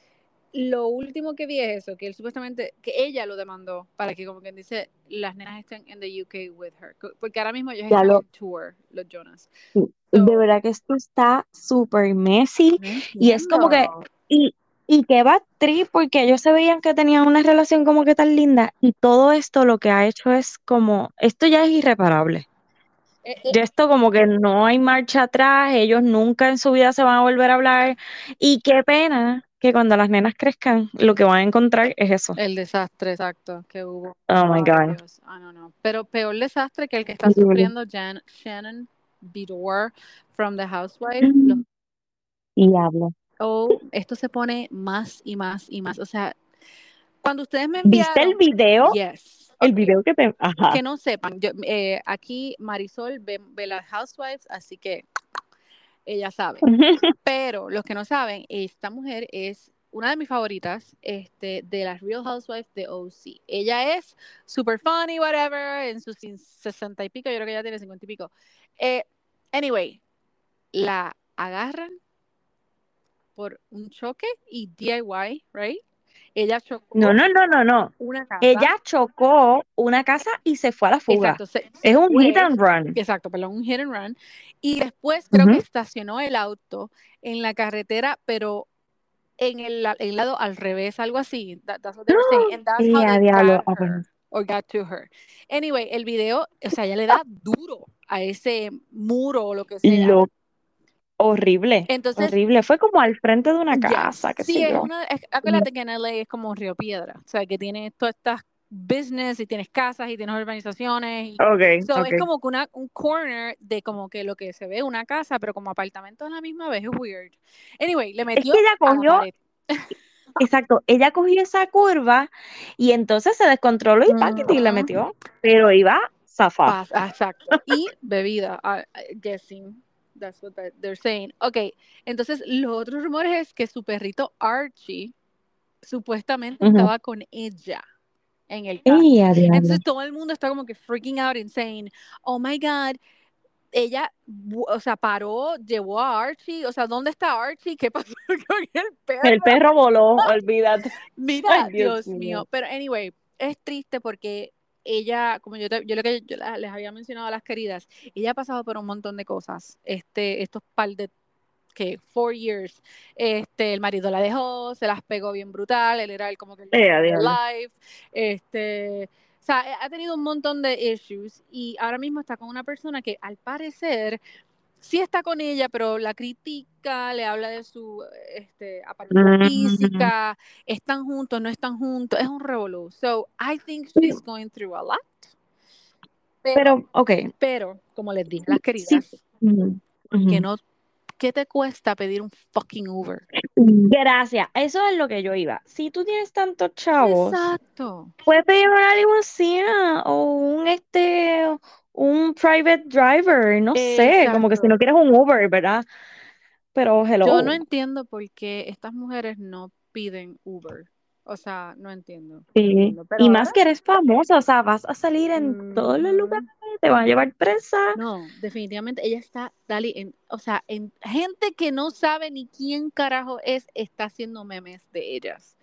lo último que vi es eso, que él supuestamente, que ella lo demandó para que, como quien dice, las nenas estén en the UK with her. Porque ahora mismo ellos Ya están lo, en tour, los Jonas. De verdad que esto está súper messy no y es como que, y, y que va trip porque ellos se veían que tenían una relación como que tan linda y todo esto lo que ha hecho es como, esto ya es irreparable. Eh, eh, Ya esto como que no hay marcha atrás, ellos nunca en su vida se van a volver a hablar y qué pena que cuando las nenas crezcan lo que van a encontrar es eso. el desastre exacto que hubo. Oh my God. Dios. I don't know. Pero peor desastre que el que está sufriendo Jan- Shannon Bedore from The Housewife. Los, Diablo. oh, esto se pone más y más y más. O sea, cuando ustedes me ¿Viste el enviaron, video? yes. El Ok. video que te... Ajá. Que no sepan, yo, eh, aquí Marisol ve, ve las Housewives, así que ella sabe. Pero los que no saben, esta mujer es una de mis favoritas este, de las Real Housewives de OC. Ella es super funny, whatever, en sus sesenta y pico, yo creo que ella tiene cincuenta y pico. Eh, anyway, la agarran por un choque y DIY, right? Ella chocó No, no, no, no, no. una casa. Ella chocó una casa y se fue a la fuga. Exacto, se, Es un hit and run. exacto, perdón, un hit and run. Y después creo que Ujú. estacionó el auto en la carretera, pero en el, el lado al revés, algo así. That- that's what they were saying. And that's how they got her or got to her. Anyway, el video, o sea, ella le da duro a ese muro o lo que sea. Lo horrible. Entonces, Horrible. Fue como al frente de una casa, qué Sí, sé es yo. una, es- acuérdate que en LA es como Río Piedra, o sea, que tiene todas estas business y tienes casas y tienes urbanizaciones y Ok, So, es como que una, un corner de como que lo que se ve una casa, pero como apartamento a la misma vez, es weird. Anyway, le Es metió que ella cogió, exacto, ella cogió esa curva y entonces se descontroló y paquete y le metió. Pero iba Paz, ah, exacto. Y bebida, I- I- guessing. That's what they're saying. Ok, entonces los otros rumores es que su perrito Archie supuestamente Ujú. estaba con ella en el carro. ¡Y a diablo! Entonces todo el mundo está como que freaking out and saying, oh my God, ella, o sea, paró, llevó a Archie, o sea, ¿dónde está Archie? ¿Qué pasó con el perro? El perro voló, olvídate. Mira, Ay, Dios Dios mío. mío. Pero anyway, es triste porque ella, como yo, te- yo lo que yo les había mencionado a las queridas, ella ha pasado por un montón de cosas. Este, estos par de que four years, este, el marido la dejó, se las pegó bien brutal, él era el como que el her diablo. life, este, o sea, ha tenido un montón de issues y ahora mismo está con una persona que al parecer sí está con ella, pero la critica, le habla de su este, apariencia Mm. física, están juntos, no están juntos, es un revolú. So, I think she's going through a lot. Pero, Pero, ok. pero como les dije, las Sí. queridas, que no ¿qué te cuesta pedir un fucking Uber? Gracias, eso es lo que yo iba. Si tú tienes tantos chavos, Exacto. puedes pedir una limusina o un este un private driver, no sé, como que si no quieres un Uber, ¿verdad? Pero Yo no hello. entiendo por qué estas mujeres no piden Uber. O sea, no entiendo. no Sí. entiendo. Pero Y más que eres famosa, o sea, vas a salir en todos los ujú. lugares, te van a llevar presa. No, definitivamente ella está, Dali, en, o sea, en gente que no sabe ni quién carajo es, está haciendo memes de ellas.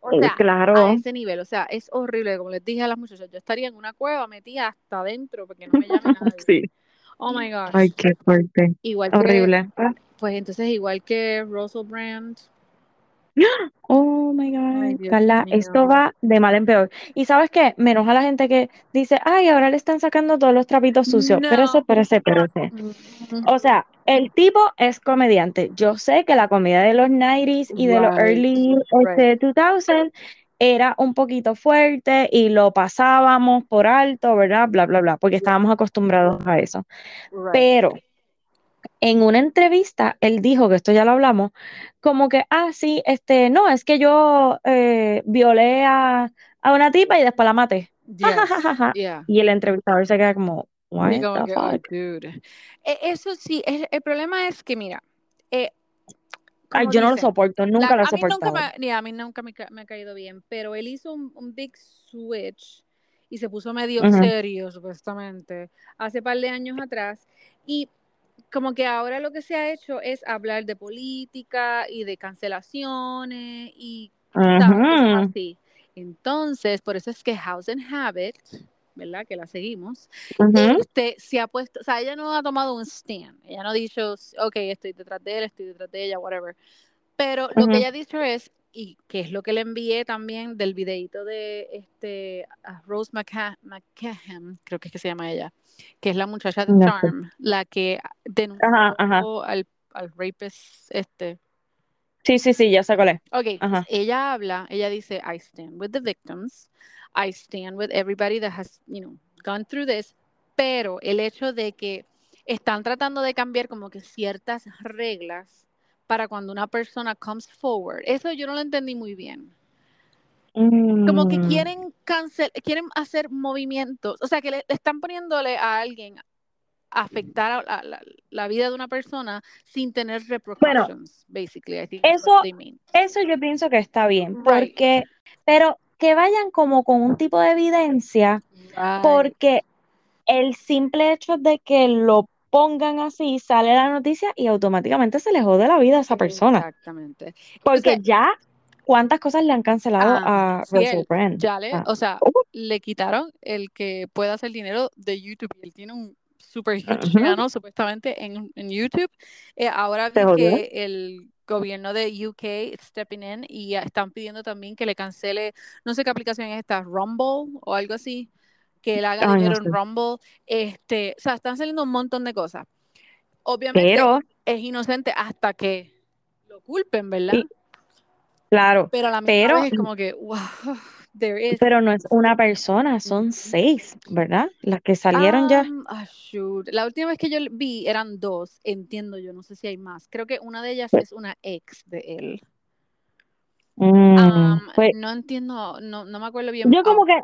O Eh, sea, a claro. ese nivel, o sea, es horrible, como les dije a las muchachas, yo estaría en una cueva metida hasta adentro porque no me llame nadie. Sí. Oh my gosh. Ay, qué fuerte. Igual que, Horrible. pues entonces igual que Russell Brand. Oh my Ay, God, Dios Carla, esto va de mal en peor. ¿Y sabes qué? Me enoja la gente que dice, ay, ahora le están sacando todos los trapitos sucios. Pero ese, No. pero ese, pero ese. O sea, el tipo es comediante. Yo sé que la comedia de los 90s y de los early right. este, 2000 era un poquito fuerte y lo pasábamos por alto, ¿verdad? Bla, bla, bla, porque estábamos acostumbrados a eso. right. Pero en una entrevista, él dijo, que esto ya lo hablamos, como que, ah, sí, este, no, es que yo eh, violé a, a una tipa y después la maté. Yes, yeah. Y el entrevistador se queda como, what como the que, oh, fuck? dude. E- Eso sí, es- el problema es que, mira, eh, Ay, yo no lo soporto, la- nunca lo he mí nunca soportado. me, ni a mí nunca me, me ha caído bien, pero él hizo un, un big switch y se puso medio Ujú. serio, supuestamente, hace par de años atrás. Y como que ahora lo que se ha hecho es hablar de política y de cancelaciones y, cosas así. Entonces, por eso es que House and Habit, ¿verdad? Que la seguimos, ujú, este, se ha puesto, o sea, ella no ha tomado un stand, ella no ha dicho, ok, estoy detrás de él, estoy detrás de ella, whatever. Pero lo que ella ha dicho es, y que es lo que le envié también del videito de este a Rose McCa- McCaham, creo que es que se llama ella, que es la muchacha de No sé. Charm, la que denunció Ajá, ajá. al, al rapist este. Sí, sí, sí, ya sé cuál es. Ok, Ajá. ella habla, ella dice, I stand with the victims, I stand with everybody that has, you know, gone through this, pero el hecho de que están tratando de cambiar como que ciertas reglas para cuando una persona comes forward, eso yo no lo entendí muy bien. Como que Mm, quieren cancel, quieren hacer movimientos, o sea, que le, le están poniéndole a alguien a afectar a la, la- la vida de una persona sin tener Bueno, repercussions, basically, I think that's what eso, eso yo pienso que está bien, Right, porque, pero que vayan como con un tipo de evidencia, right. porque el simple hecho de que lo pongan así, sale la noticia y automáticamente se le jode la vida a esa persona. Exactamente. Porque ya, ¿cuántas cosas le han cancelado ah, a sí, Russell él Brand? ya O le, sea, o sea, uh, le quitaron el que pueda hacer dinero de YouTube él tiene un super ujú, channel supuestamente en, en YouTube. Eh, ahora vi que el gobierno de UK stepping in y están pidiendo también que le cancele, no sé qué aplicación es esta, Rumble o algo así, que él haga Ay, no dinero sé. en Rumble. Este, o sea, están saliendo un montón de cosas. Obviamente Pero, es inocente hasta que lo culpen, ¿verdad? y, claro, Pero a la misma pero, vez es como que, wow, there is. pero no es una persona, son seis, ¿verdad? Las que salieron ya. Shoot. La última vez que yo vi eran dos, entiendo yo, no sé si hay más. Creo que una de ellas es una ex de él. Mm, Um, pues no entiendo, no, no me acuerdo bien. yo como Ah, que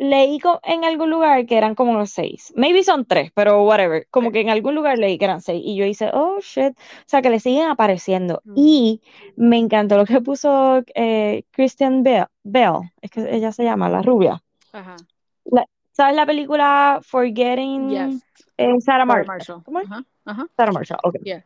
leí en algún lugar que eran como los seis. Maybe son tres, pero whatever. Como que en algún lugar leí que eran seis. Y yo hice, oh shit. O sea, que le siguen apareciendo. Mm, Y me encantó lo que puso eh, Christian Bell, Bell. Es que ella se llama, la rubia. Ajá. La- ¿sabes la película Forgetting Yes. eh, Sarah Sarah Marshall? Marshall. ¿Cómo es? Ajá. Ajá. Sarah Marshall, ok. Yeah.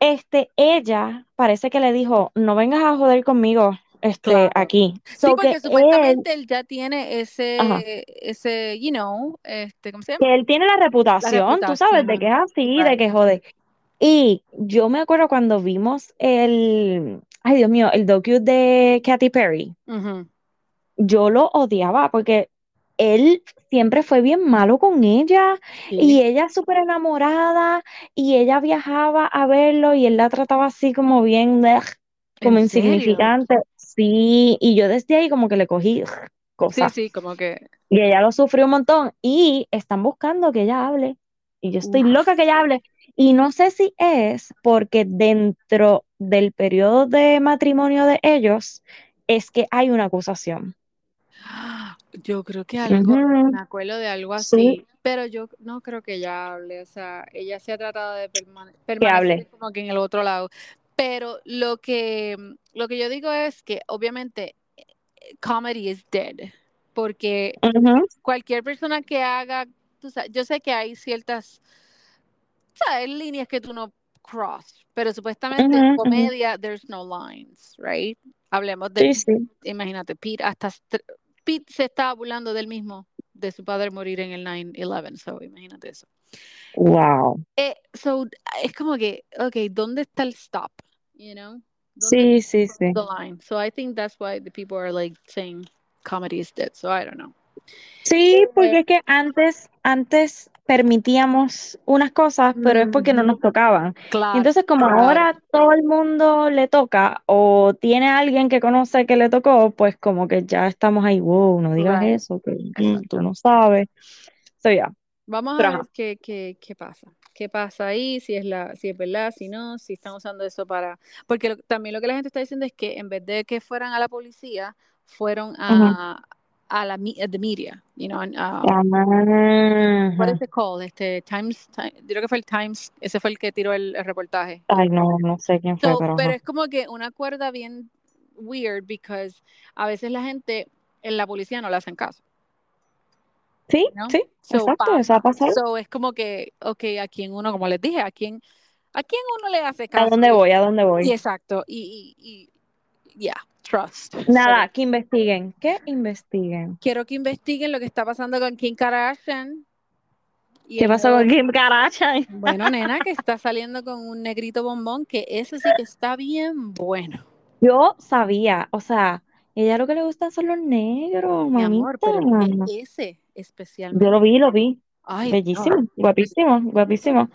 Este, ella parece que le dijo, no vengas a joder conmigo, este, Claro. aquí. Sí, porque que supuestamente él ya tiene ajá, ese, ese, you know, este, ¿cómo se llama? que él tiene la La reputación, tú sabes, de que es así, de que jode. Y yo me acuerdo cuando vimos el, ay Dios mío, el docu de Katy Perry, yo lo odiaba porque él siempre fue bien malo con ella y ella súper enamorada y ella viajaba a verlo y él la trataba así como bien, como ¿En serio? Sí, y yo desde ahí como que le cogí ugh, Sí, cosas sí, como que, y ella lo sufrió un montón y están buscando que ella hable y yo estoy uf. loca que ella hable Y no sé si es porque dentro del periodo de matrimonio de ellos es que hay una acusación. Yo creo que algo, Ujú. me acuerdo de algo Sí. así, pero yo no creo que ella hable, o sea, ella se ha tratado de permane- permanecer hable. como que en el otro lado. Pero lo que, lo que yo digo es que obviamente eh, comedy is dead, porque cualquier persona que haga, tú sabes, yo sé que hay ciertas, ¿sabes? líneas que tú no cross, pero supuestamente en Ujú, ujú. comedia there's no lines, right? Hablemos de Sí, sí. imagínate, Pete hasta Pete se estaba burlando del mismo, de su padre morir en el 9-11, so imagínate eso. Wow. Eh, so es como que, okay, ¿dónde está el stop? You know? ¿Dónde Sí, sí, sí. the line? So I think that's why the people are like saying comedy is dead, so I don't know. Sí, porque es que antes, antes permitíamos unas cosas, pero es porque no nos tocaban. Y claro, entonces como claro, ahora todo el mundo le toca o tiene a alguien que conoce que le tocó, pues como que ya estamos ahí, wow, no digas right, eso, que mm, tú exacto. no sabes. So, yeah. Vamos a Pero ver ajá. qué, qué, qué pasa. ¿Qué pasa ahí? Si es la, si es verdad, si no, si están usando eso para. Porque lo- también lo que la gente está diciendo es que en vez de que fueran a la policía, fueron a, a la a the media, you know, and, um, what Ajá. is it called? Este Times, Ti- yo creo que fue el Times, ese fue el que tiró el, el reportaje. Ay, no, no sé quién fue, So, pero pero es como que una cuerda bien weird because a veces la gente en la policía no le hacen caso, Sí, ¿no? sí, So exacto, eso ha pasa. pasado. So es como que, ok, a quien uno, como les dije, a quien, a quien uno le hace ¿A caso. dónde Y, voy? ¿A dónde y voy? exacto, y, y, y yeah, trust. So Nada, que investiguen, que investiguen. quiero que investiguen lo que está pasando con Kim Kardashian y ¿Qué el pasó con Kim Kardashian? bueno, nena, que está saliendo con un negrito bombón, que ese sí que está bien bueno. Yo sabía, o sea, ella lo que le gustan son los negros, Mi amor, mamita. pero es ese Yo lo especialmente. vi, lo vi. Ay, Bellísimo, guapísimo, guapísimo.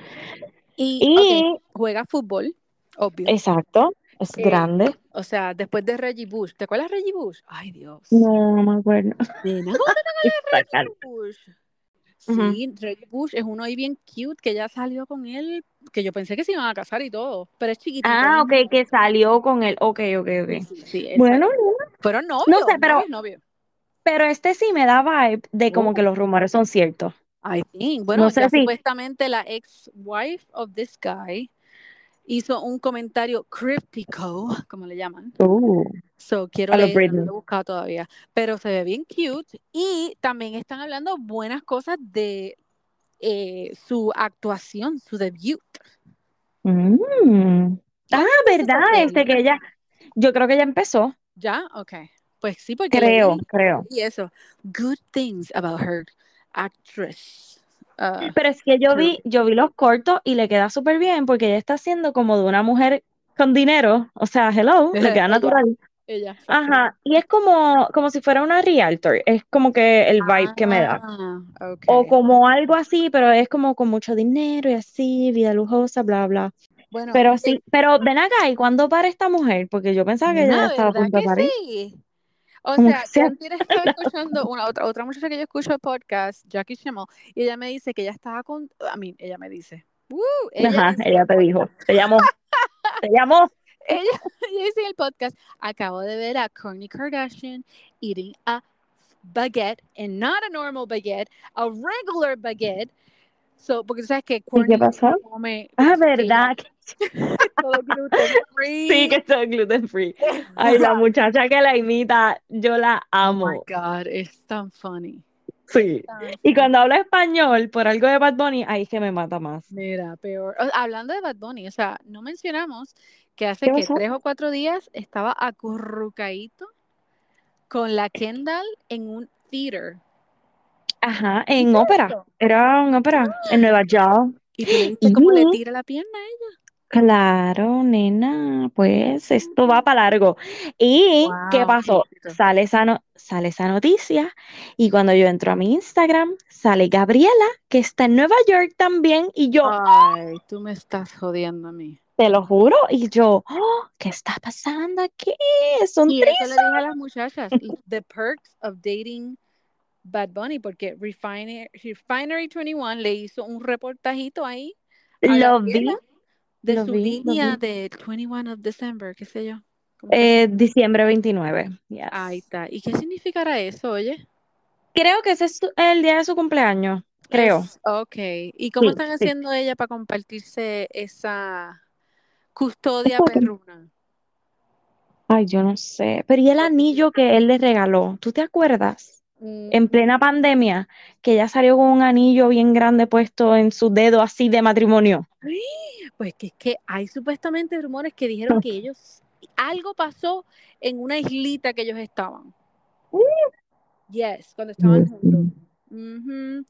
Y, juega fútbol, obvio. exacto, es Eh, grande. o sea, después de Reggie Bush. ¿Te acuerdas de Reggie Bush? Ay, Dios. No, no me acuerdo. Nena, ¿cómo te acuerdas de Reggie Bush? Sí, Reggie Bush es uno ahí bien cute que ya salió con él, que yo pensé que se iban a casar y todo, pero es chiquitito. Ah, ok, que salió con él. Ok, ok, ok. sí, sí, él Bueno, salió. Fueron novios, no sé, pero, novios, novios. Pero este sí me da vibe de como Oh, que los rumores son ciertos. I think. Bueno, No sé si. supuestamente la ex-wife of this guy hizo un comentario críptico, como le llaman. Uh, So, quiero leer, no lo he buscado todavía, pero se ve bien cute y también están hablando buenas cosas de eh, su actuación, su debut. Mm. ¿Cuándo Ah, ¿verdad? Este que ella, yo creo que ya empezó. ¿Ya? Ok. Pues sí, porque Creo, creo. leí eso. Good things about her actress. Uh, Pero es que yo vi, yo vi los cortos y le queda súper bien porque ella está haciendo como de una mujer con dinero. O sea, hello, le queda ella, natural. ella. Ajá. Y es como, como si fuera una realtor. Es como que el vibe que me da. Ah, O ok. como algo así, pero es como con mucho dinero y así, vida lujosa, bla, bla. Bueno, Pero y sí, pero ven acá, ¿y cuándo para esta mujer? Porque yo pensaba que ella ya nena, estaba a ¿verdad punto de parir. sí? O sea, que yo sea. antes estaba escuchando una otra, otra muchacha que yo escucho el podcast, Jackie Schimmel, y ella me dice que ella estaba con, a mí, ella me dice, "Uh", ella Ajá, dice en ella el te dijo, te llamó, te llamó. ella, ella dice en el podcast, acabo de ver a Kourtney Kardashian eating a baguette, and not a normal baguette, a regular baguette. So, porque tú sabes que ¿Y qué Kourtney pasó? come, Ah, porque que ¿verdad? todo gluten Sí, que soy gluten free. Ay, la muchacha que la imita, yo la Oh my amo. God, es tan funny. Sí. Y cuando habla español por algo de Bad Bunny, ahí es que me mata más. Mira, peor. Hablando de Bad Bunny, o sea, no mencionamos que hace ¿Qué que tres o cuatro días estaba acurrucadito con la Kendall en un theater. Ajá, en ¿Viste ópera. Era un ópera en Nueva York. Y tú le viste cómo le tira la pierna a ella. Claro, nena, pues esto va para largo. ¿Y qué Wow, qué pasó? Sale esa, no- sale esa noticia y cuando yo entro a mi Instagram, sale Gabriela, que está en Nueva York también, y yo, Ay, tú me estás jodiendo a mí. te lo juro, y yo, "Oh, ¿qué está pasando aquí? Son Y eso le dije a las muchachas, the perks of dating Bad Bunny, porque Refinery, Refinery 21 le hizo un reportajito ahí a Lo vi, de lo su vi, línea de 21 of December, qué sé yo. ¿Cómo que se Eh, diciembre 29. Yes. Ahí está. ¿Y qué significará eso, oye? Creo que ese es el día de su cumpleaños. Creo. Es, ok. ¿Y cómo Sí, están sí. haciendo ella para compartirse esa custodia perruna? Ay, yo no sé. Pero ¿y el anillo que él le regaló? ¿Tú te acuerdas? En plena pandemia, que ella salió con un anillo bien grande puesto en su dedo así de matrimonio. Pues que es que hay supuestamente rumores que dijeron que ellos, algo pasó en una islita que ellos estaban. Yes, cuando estaban juntos. Ujú.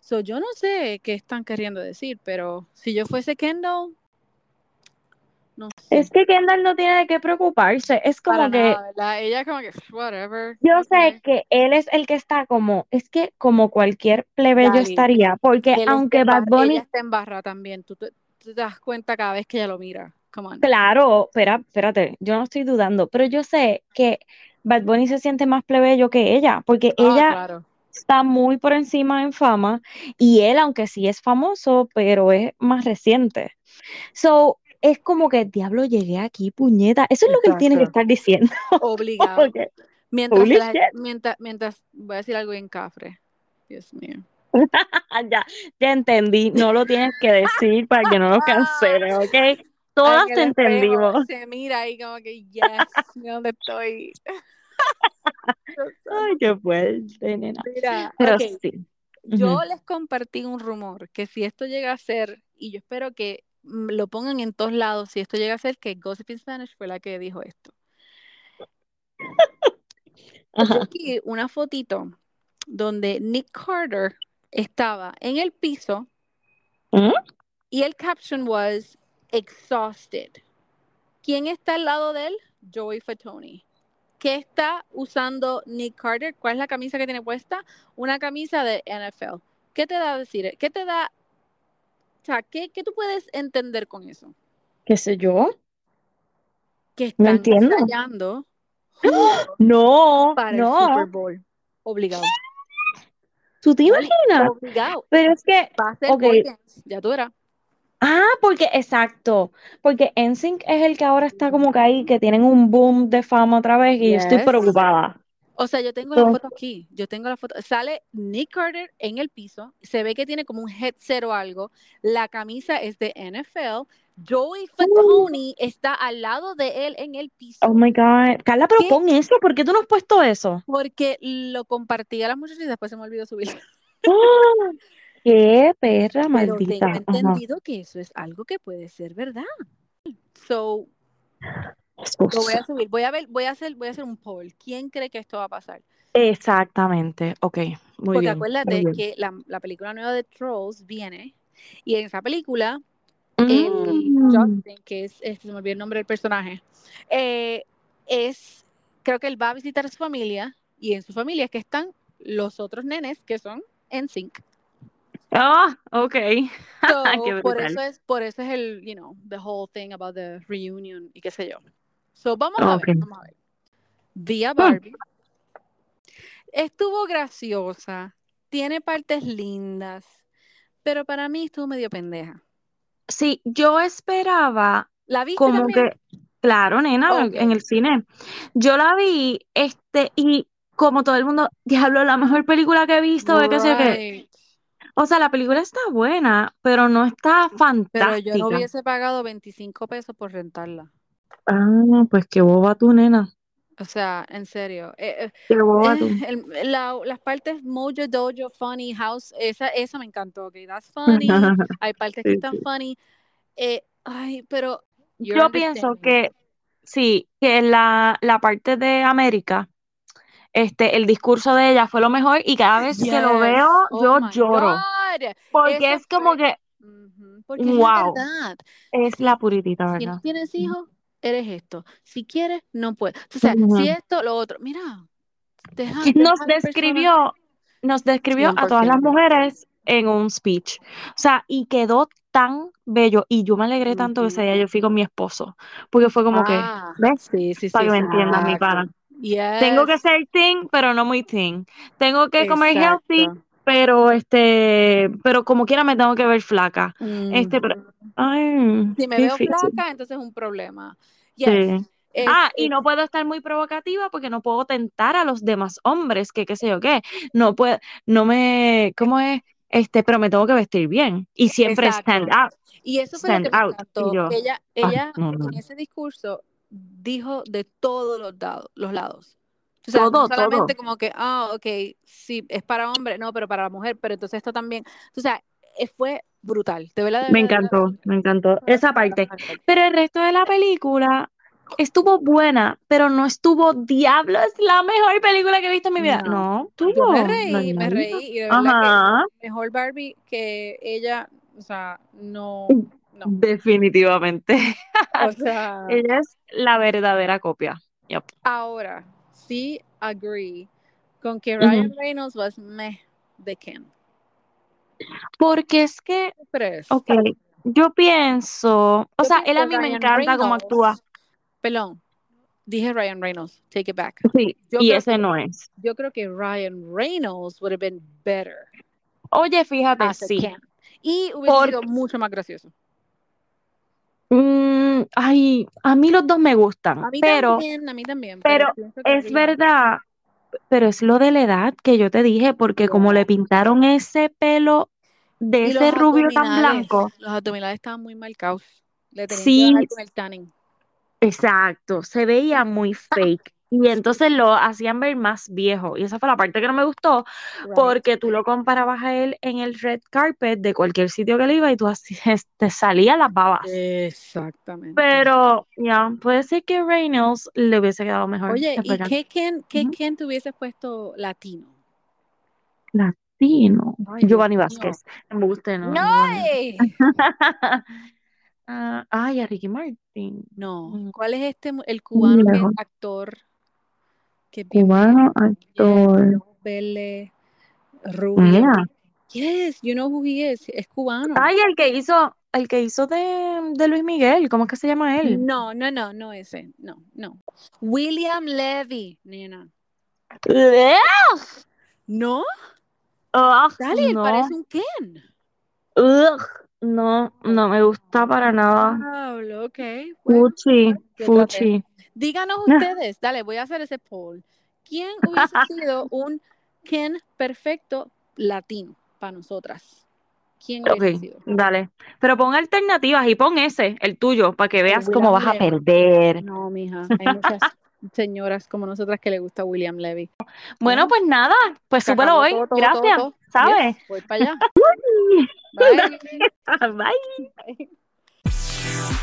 So, yo no sé qué están queriendo decir, pero si yo fuese Kendall, no sé. Es que Kendall no tiene de qué preocuparse. Es como Para que nada. Ella como que, whatever. yo sé que él es el que está como, es que como cualquier plebeyo estaría, porque aunque Bad Bunny, ella está en barra también. Tú, te- tú te das cuenta cada vez que ella lo mira. Come on. claro, espera, espérate, yo no estoy dudando, pero yo sé que Bad Bunny se siente más plebeyo que ella, porque Ah, ella claro. está muy por encima en fama y él, aunque sí es famoso, pero es más reciente. So, es como que, diablo, llegué aquí, puñeta. Eso es lo que él tiene que Exacto. estar diciendo. Obligado. Mientras, la- mientras, mientras, voy a decir algo en cafre. Dios mío. ya, ya entendí, no lo tienes que decir para que no lo cancelen, ¿ok? Todas te entendimos. Se mira ahí como que, yes, dónde estoy. Ay, qué fuerte, nena. Mira, Pero sí. yo les compartí un rumor que si esto llega a ser, y yo espero que mm, lo pongan en todos lados, si esto llega a ser que Gossip in Spanish fue la que dijo esto. Vi una fotito donde Nick Carter estaba en el piso ¿Mm? y el caption was exhausted. ¿Quién está al lado de él? Joey Fatoni. ¿Qué está usando Nick Carter? ¿Cuál es la camisa que tiene puesta? Una camisa de NFL. ¿Qué te da a decir? ¿Qué te da? O sea, ¿qué, qué tú puedes entender con eso? ¿Qué sé yo? Que No están entiendo. ensayando No, para el Super no. Bowl. Obligado. ¿Tú te imaginas? Obligado. Pero es que, Va a ser. Ya tú verás. Ah, porque, exacto, porque NSYNC es el que ahora está como que ahí, que tienen un boom de fama otra vez y yo estoy preocupada. O sea, yo tengo la foto aquí. Yo tengo la foto. Sale Nick Carter en el piso. Se ve que tiene como un headset o algo. La camisa es de NFL. Joey Fatoni está al lado de él en el piso. Oh my God. Carla, pero ¿Qué? pon eso, ¿por qué tú no has puesto eso? Porque lo compartí a las muchachas y después se me olvidó subir. ¡Ah! ¡Qué perra Pero maldita! tengo Ajá. entendido que eso es algo que puede ser verdad. So, lo voy a subir. Voy a ver, voy a hacer, voy a hacer un poll. ¿Quién cree que esto va a pasar? Exactamente. Ok, muy Porque bien. acuérdate muy bien. que la, la película nueva de Trolls viene y en esa película Mm. Justin, que es, es- se me olvidó el nombre del personaje, eh, es, creo que él va a visitar a su familia y en su familia es que están los otros nenes que son en sync. Ah, ok. So, por eso es, por eso es el, you know, the whole thing about the reunion y qué sé yo. So, vamos a ver, vamos a ver. Vi a Barbie. Estuvo graciosa, tiene partes lindas, pero para mí estuvo medio pendeja. Sí, yo esperaba ¿La viste como también? que, claro, nena, en el cine. Yo la vi, este, y como todo el mundo, diablo, la mejor película que he visto, de qué sé. Right. O sea, la película está buena, pero no está Pero yo no fantástica. hubiese pagado 25 pesos por rentarla. Ah, pues qué boba tú, nena. O sea, en serio. Eh, eh, el- la- las partes Mojo Dojo, Funny House, esa, esa me encantó. Ok, that's funny. Hay partes que están sí. funny. Eh, ay, pero. Yo pienso que sí, que la, la parte de América, este, el discurso de ella fue lo mejor y cada vez que lo veo, Oh yo lloro. God. Porque Eso es como fue- que Porque es la wow, verdad. es la puritita, ¿verdad? no tienes hijos, eres esto. Si quieres, no puedes. O sea, Ujú. si esto, lo otro. Mira, deja, Nos deja a la persona. describió, nos describió a todas las 100%. mujeres en un speech. O sea, y quedó tan bello. Y yo me alegré tanto que ese día yo fui con mi esposo. Porque fue como que, Ah, ¿ves? sí, sí, Para sí, que me mi exacto. pana. Tengo que Yes, ser teen, pero no muy teen. Tengo que comer healthy, exacto. pero este, pero como quiera me tengo que ver flaca. Este, pero, ay, si me qué veo difícil. flaca, entonces es un problema. Sí. Yes. Ah, y Este, no puedo estar muy provocativa porque no puedo tentar a los demás hombres, que qué sé yo qué. No puedo, no me, ¿cómo es? Este, pero me tengo que vestir bien y siempre Exacto. stand out. Y eso fue lo stand que me. Y encantó. yo, ella, ella no, no, en no. ese discurso dijo de todos los, dados, los lados. O sea, no Todo, solamente todo. como que, ah, ok, sí, es para hombre, no, pero para la mujer, pero entonces esto también. O sea, eh, fue brutal. De verdad, de Me verdad, encantó, me encantó esa parte. Pero el resto de la película estuvo buena, pero no estuvo diablo, es la mejor película que he visto en mi vida. No. No, Yo me reí, me normalito. reí, y de verdad Ajá, que mejor Barbie que ella, o sea, no, no. definitivamente. O sea, Ella es la verdadera copia. Yep. ahora sí agree con que. Ryan Reynolds was meh de Ken. Porque es que, ok, yo pienso, o Yo sea, él a mí me encanta cómo Reynolds- actúa. Perdón, dije Ryan Reynolds, take it back. Sí, Yo y ese que- no es. Yo creo que Ryan Reynolds would have been better Oye, fíjate, sí. Y hubiese Por- sido mucho más gracioso. Mm, ay, a mí los dos me gustan, A mí pero también, a mí también. pero es verdad, pero es lo de la edad que yo te dije, porque como le pintaron ese pelo de Y ese rubio tan blanco, Los abdominales estaban muy marcados. Le tenían Sí. que bajar con el tanning. exacto, se veía muy fake. Y entonces lo hacían ver más viejo. Y esa fue la parte que no me gustó, Right. porque tú lo comparabas a él en el red carpet de cualquier sitio que le iba y tú así te salían las babas. Exactamente. Pero ya, puede ser que Reynolds le hubiese quedado mejor. Oye, ¿y qué Ken, qué. Ken te hubieses puesto latino? Latino. Ay, Giovanni. Vázquez. Me gusta, ¿no? ¡No! Ah, ay, a Ricky Martin. No. Mm. ¿Cuál es este, el cubano que es actor? Que es bien Cubano, actor. verdes, rubio. Mira. Yes, you know who he is. Es cubano. Ay, el que hizo, el que hizo de, de Luis Miguel, ¿cómo es que se llama él? No, no, no, no ese. No, no. William Levy, nena. Ugh, ¿No? ugh, Dale, no, parece un Ken. ugh, no, no me gusta para nada. Pablo, ok. Bueno, Fuchi, fuchi. Díganos No. ustedes, dale, voy a hacer ese poll. ¿Quién hubiese sido un Ken perfecto latino para nosotras? ¿Quién hubiese sido? dale. Pero pon alternativas y pon ese, el tuyo, para que veas cómo vas a perder. No, mija, hay muchas señoras como nosotras que le gusta William Levy. Bueno, pues nada, pues súbelo hoy. todo, todo, Gracias, todo. ¿sabes? Yes, voy para allá. Bye. Bye. Bye.